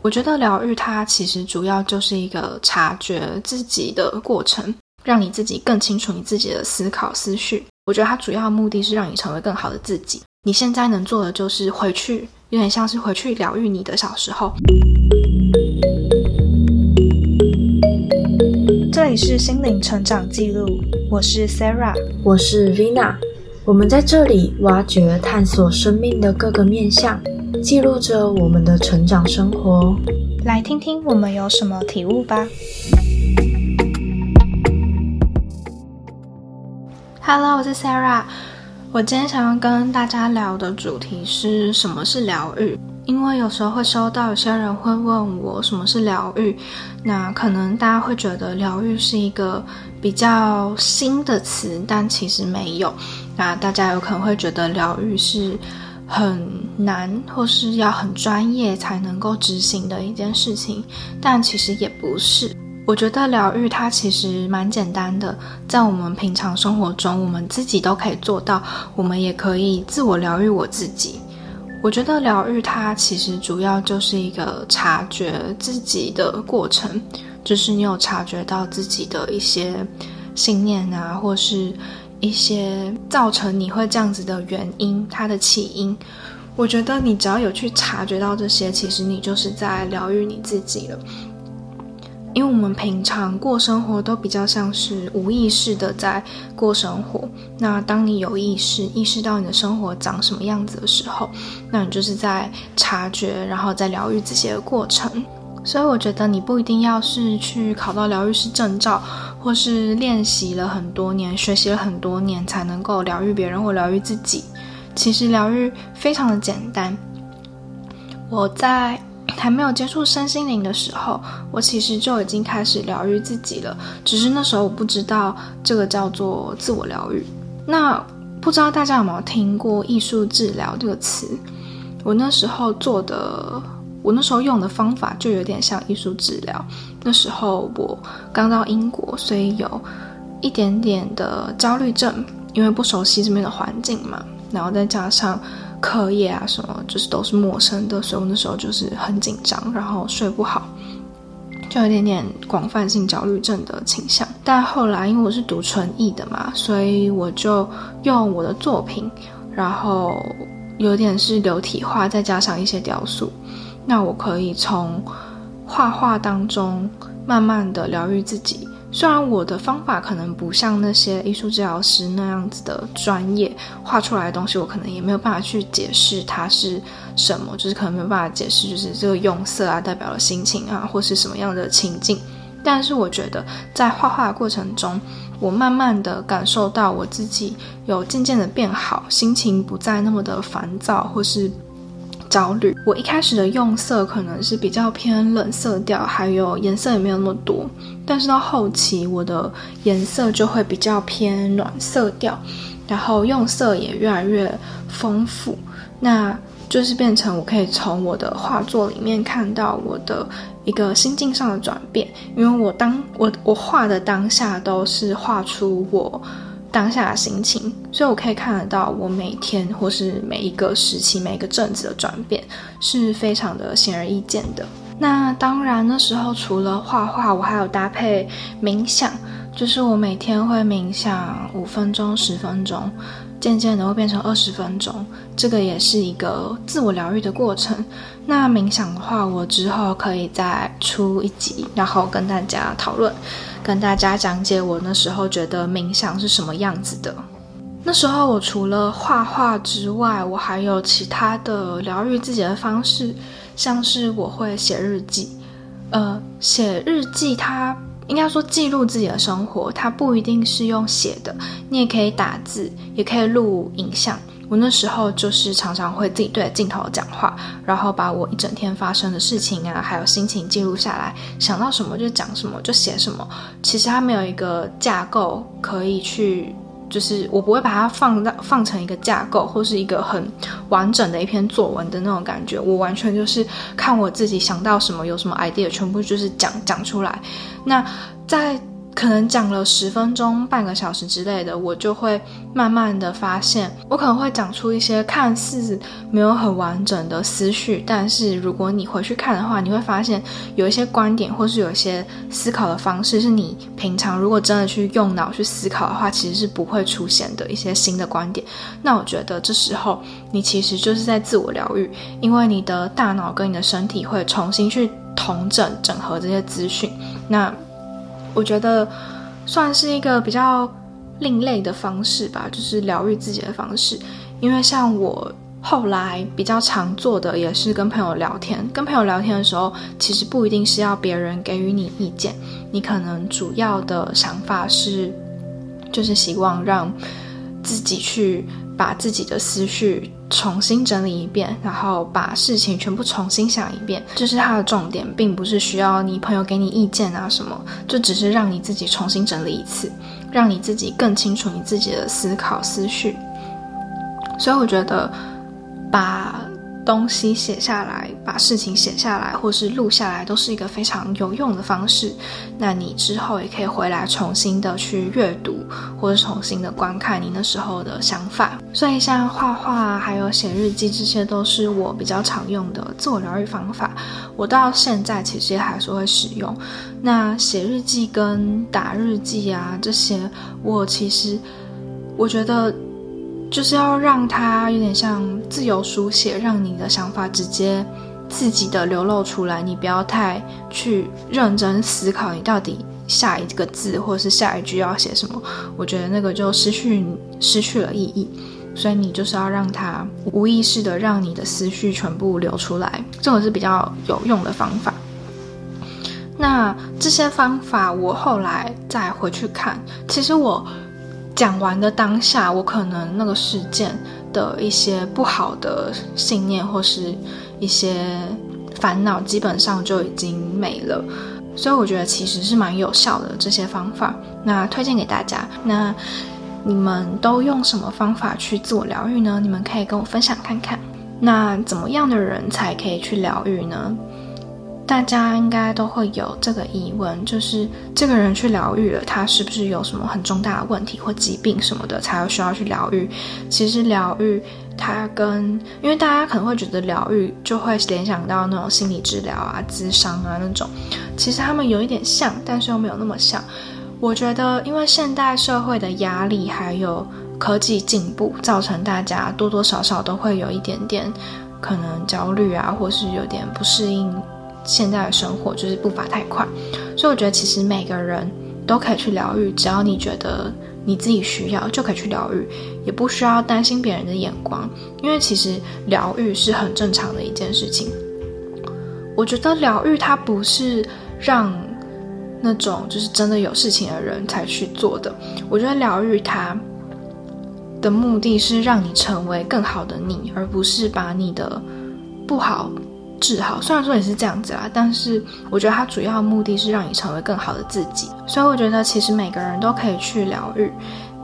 我觉得疗愈它其实主要就是一个察觉自己的过程，让你自己更清楚你自己的思考思绪。我觉得它主要目的是让你成为更好的自己。你现在能做的就是回去，有点像是回去疗愈你的小时候。这里是心灵成长记录，我是 Sarah，我是 Vina。我们在这里挖掘、探索生命的各个面向，记录着我们的成长生活。来听听我们有什么体悟吧。Hello，我是 Sarah。我今天想要跟大家聊的主题是什么是疗愈？因为有时候会收到有些人会问我什么是疗愈，那可能大家会觉得疗愈是一个比较新的词，但其实没有。那大家有可能会觉得疗愈是很难，或是要很专业才能够执行的一件事情，但其实也不是。我觉得疗愈它其实蛮简单的，在我们平常生活中，我们自己都可以做到，我们也可以自我疗愈我自己。我觉得疗愈它其实主要就是一个察觉自己的过程，就是你有察觉到自己的一些信念啊，或是一些造成你会这样子的原因，它的起因。我觉得你只要有去察觉到这些，其实你就是在疗愈你自己了。因为我们平常过生活都比较像是无意识的在过生活，那当你有意识意识到你的生活长什么样子的时候，那你就是在察觉，然后在疗愈这些过程。所以我觉得你不一定要是去考到疗愈师证照，或是练习了很多年、学习了很多年才能够疗愈别人或疗愈自己。其实疗愈非常的简单。我在。还没有接触身心灵的时候，我其实就已经开始疗愈自己了。只是那时候我不知道这个叫做自我疗愈。那不知道大家有没有听过艺术治疗这个词？我那时候做的，我那时候用的方法就有点像艺术治疗。那时候我刚到英国，所以有一点点的焦虑症，因为不熟悉这边的环境嘛，然后再加上。课业啊，什么就是都是陌生的，所以我那时候就是很紧张，然后睡不好，就有点点广泛性焦虑症的倾向。但后来因为我是读纯艺的嘛，所以我就用我的作品，然后有点是流体画，再加上一些雕塑，那我可以从画画当中慢慢的疗愈自己。虽然我的方法可能不像那些艺术治疗师那样子的专业，画出来的东西我可能也没有办法去解释它是什么，就是可能没有办法解释，就是这个用色啊代表了心情啊，或是什么样的情境。但是我觉得在画画的过程中，我慢慢的感受到我自己有渐渐的变好，心情不再那么的烦躁或是焦虑。我一开始的用色可能是比较偏冷色调，还有颜色也没有那么多。但是到后期，我的颜色就会比较偏暖色调，然后用色也越来越丰富，那就是变成我可以从我的画作里面看到我的一个心境上的转变，因为我当我我画的当下都是画出我当下的心情，所以我可以看得到我每天或是每一个时期每一个阵子的转变是非常的显而易见的。那当然，那时候除了画画，我还有搭配冥想，就是我每天会冥想五分钟、十分钟，渐渐的会变成二十分钟，这个也是一个自我疗愈的过程。那冥想的话，我之后可以再出一集，然后跟大家讨论，跟大家讲解我那时候觉得冥想是什么样子的。那时候我除了画画之外，我还有其他的疗愈自己的方式。像是我会写日记，呃，写日记，它应该说记录自己的生活，它不一定是用写的，你也可以打字，也可以录影像。我那时候就是常常会自己对着镜头讲话，然后把我一整天发生的事情啊，还有心情记录下来，想到什么就讲什么，就写什么。其实它没有一个架构可以去。就是我不会把它放到放成一个架构或是一个很完整的一篇作文的那种感觉，我完全就是看我自己想到什么有什么 idea，全部就是讲讲出来。那在可能讲了十分钟、半个小时之类的，我就会慢慢的发现，我可能会讲出一些看似没有很完整的思绪，但是如果你回去看的话，你会发现有一些观点或是有一些思考的方式，是你平常如果真的去用脑去思考的话，其实是不会出现的一些新的观点。那我觉得这时候你其实就是在自我疗愈，因为你的大脑跟你的身体会重新去统整、整合这些资讯。那我觉得算是一个比较另类的方式吧，就是疗愈自己的方式。因为像我后来比较常做的，也是跟朋友聊天。跟朋友聊天的时候，其实不一定是要别人给予你意见，你可能主要的想法是，就是希望让自己去。把自己的思绪重新整理一遍，然后把事情全部重新想一遍，这是它的重点，并不是需要你朋友给你意见啊什么，就只是让你自己重新整理一次，让你自己更清楚你自己的思考思绪。所以我觉得把。东西写下来，把事情写下来，或是录下来，都是一个非常有用的方式。那你之后也可以回来重新的去阅读，或者重新的观看你那时候的想法。所以像画画，还有写日记，这些都是我比较常用的自我疗愈方法。我到现在其实也还是会使用。那写日记跟打日记啊，这些我其实我觉得。就是要让它有点像自由书写，让你的想法直接自己的流露出来，你不要太去认真思考你到底下一个字或是下一句要写什么，我觉得那个就失去失去了意义。所以你就是要让它无意识的让你的思绪全部流出来，这个是比较有用的方法。那这些方法我后来再回去看，其实我。讲完的当下，我可能那个事件的一些不好的信念或是一些烦恼，基本上就已经没了。所以我觉得其实是蛮有效的这些方法，那推荐给大家。那你们都用什么方法去自我疗愈呢？你们可以跟我分享看看。那怎么样的人才可以去疗愈呢？大家应该都会有这个疑问，就是这个人去疗愈了，他是不是有什么很重大的问题或疾病什么的，才有需要去疗愈？其实疗愈它跟，因为大家可能会觉得疗愈就会联想到那种心理治疗啊、咨商啊那种，其实他们有一点像，但是又没有那么像。我觉得，因为现代社会的压力还有科技进步，造成大家多多少少都会有一点点可能焦虑啊，或是有点不适应。现在的生活就是步伐太快，所以我觉得其实每个人都可以去疗愈，只要你觉得你自己需要，就可以去疗愈，也不需要担心别人的眼光，因为其实疗愈是很正常的一件事情。我觉得疗愈它不是让那种就是真的有事情的人才去做的，我觉得疗愈它的目的是让你成为更好的你，而不是把你的不好。治好，虽然说也是这样子啦，但是我觉得它主要目的是让你成为更好的自己。所以我觉得其实每个人都可以去疗愈，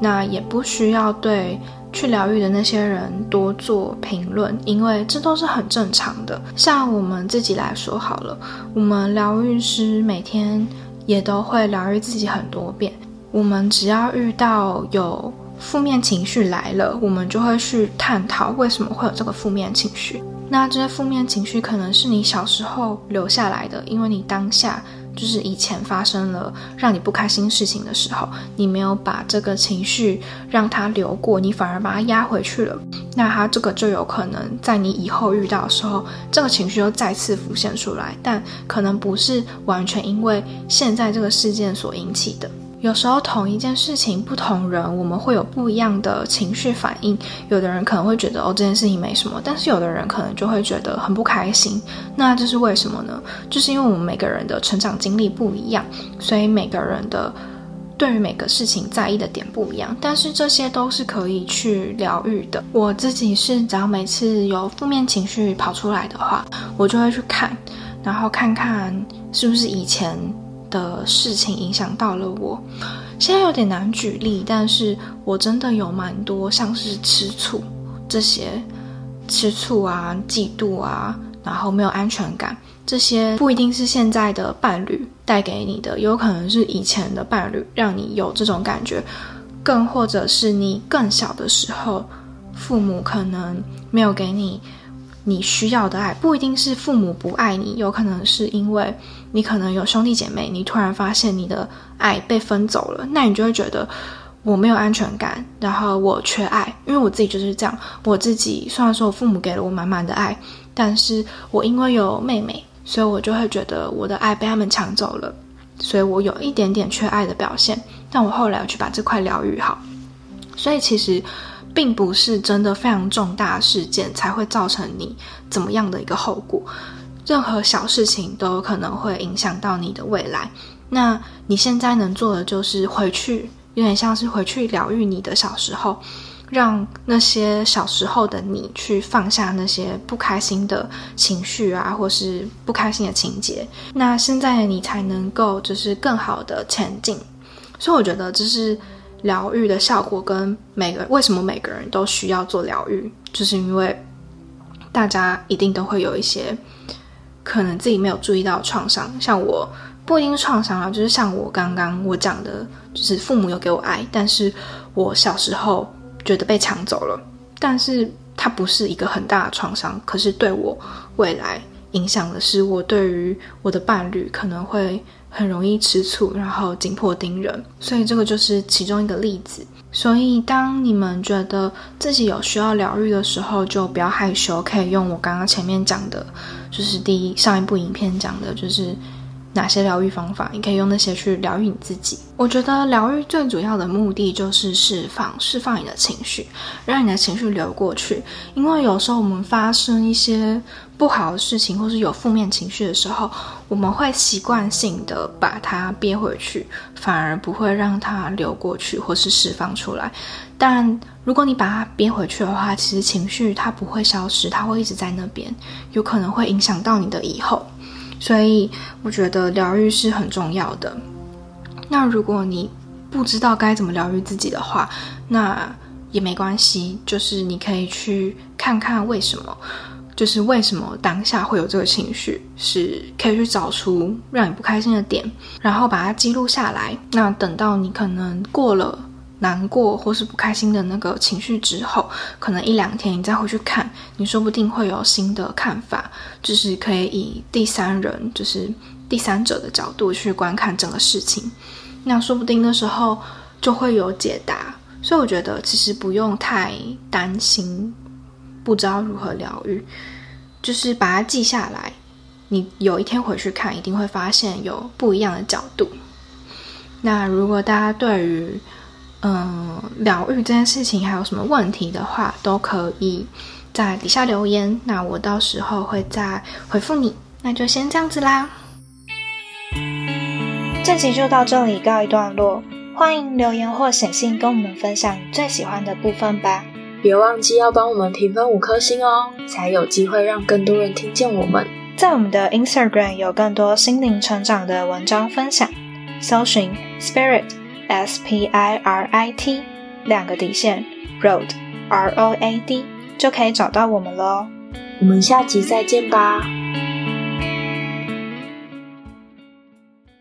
那也不需要对去疗愈的那些人多做评论，因为这都是很正常的。像我们自己来说好了，我们疗愈师每天也都会疗愈自己很多遍。我们只要遇到有负面情绪来了，我们就会去探讨为什么会有这个负面情绪。那这些负面情绪可能是你小时候留下来的，因为你当下就是以前发生了让你不开心事情的时候，你没有把这个情绪让它流过，你反而把它压回去了。那它这个就有可能在你以后遇到的时候，这个情绪又再次浮现出来，但可能不是完全因为现在这个事件所引起的。有时候同一件事情，不同人我们会有不一样的情绪反应。有的人可能会觉得哦这件事情没什么，但是有的人可能就会觉得很不开心。那这是为什么呢？就是因为我们每个人的成长经历不一样，所以每个人的对于每个事情在意的点不一样。但是这些都是可以去疗愈的。我自己是只要每次有负面情绪跑出来的话，我就会去看，然后看看是不是以前。的事情影响到了我，现在有点难举例，但是我真的有蛮多像是吃醋这些，吃醋啊、嫉妒啊，然后没有安全感，这些不一定是现在的伴侣带给你的，有可能是以前的伴侣让你有这种感觉，更或者是你更小的时候，父母可能没有给你你需要的爱，不一定是父母不爱你，有可能是因为你可能有兄弟姐妹，你突然发现你的爱被分走了，那你就会觉得我没有安全感，然后我缺爱，因为我自己就是这样，我自己虽然说我父母给了我满满的爱，但是我因为有妹妹。所以我就会觉得我的爱被他们抢走了，所以我有一点点缺爱的表现。但我后来要去把这块疗愈好，所以其实并不是真的非常重大事件才会造成你怎么样的一个后果，任何小事情都有可能会影响到你的未来。那你现在能做的就是回去，有点像是回去疗愈你的小时候。让那些小时候的你去放下那些不开心的情绪啊，或是不开心的情节，那现在你才能够就是更好的前进。所以我觉得这是疗愈的效果，跟每个为什么每个人都需要做疗愈，就是因为大家一定都会有一些可能自己没有注意到创伤，像我不一定创伤啊，就是像我刚刚我讲的，就是父母有给我爱，但是我小时候。觉得被抢走了，但是它不是一个很大的创伤，可是对我未来影响的是我对于我的伴侣可能会很容易吃醋，然后紧迫盯人，所以这个就是其中一个例子。所以当你们觉得自己有需要疗愈的时候，就不要害羞，可以用我刚刚前面讲的，就是第一上一部影片讲的，就是。哪些疗愈方法？你可以用那些去疗愈你自己。我觉得疗愈最主要的目的就是释放，释放你的情绪，让你的情绪流过去。因为有时候我们发生一些不好的事情，或是有负面情绪的时候，我们会习惯性的把它憋回去，反而不会让它流过去或是释放出来。但如果你把它憋回去的话，其实情绪它不会消失，它会一直在那边，有可能会影响到你的以后。所以我觉得疗愈是很重要的。那如果你不知道该怎么疗愈自己的话，那也没关系，就是你可以去看看为什么，就是为什么当下会有这个情绪，是可以去找出让你不开心的点，然后把它记录下来。那等到你可能过了。难过或是不开心的那个情绪之后，可能一两天你再回去看，你说不定会有新的看法，就是可以以第三人，就是第三者的角度去观看整个事情，那说不定那时候就会有解答。所以我觉得其实不用太担心，不知道如何疗愈，就是把它记下来，你有一天回去看，一定会发现有不一样的角度。那如果大家对于嗯，疗愈这件事情还有什么问题的话，都可以在底下留言，那我到时候会再回复你。那就先这样子啦，这集就到这里告一段落。欢迎留言或写信跟我们分享最喜欢的部分吧，别忘记要帮我们评分五颗星哦，才有机会让更多人听见我们。在我们的 Instagram 有更多心灵成长的文章分享，搜寻 Spirit。S P I R I T 两个底线，Road R O A D 就可以找到我们喽。我们下集再见吧。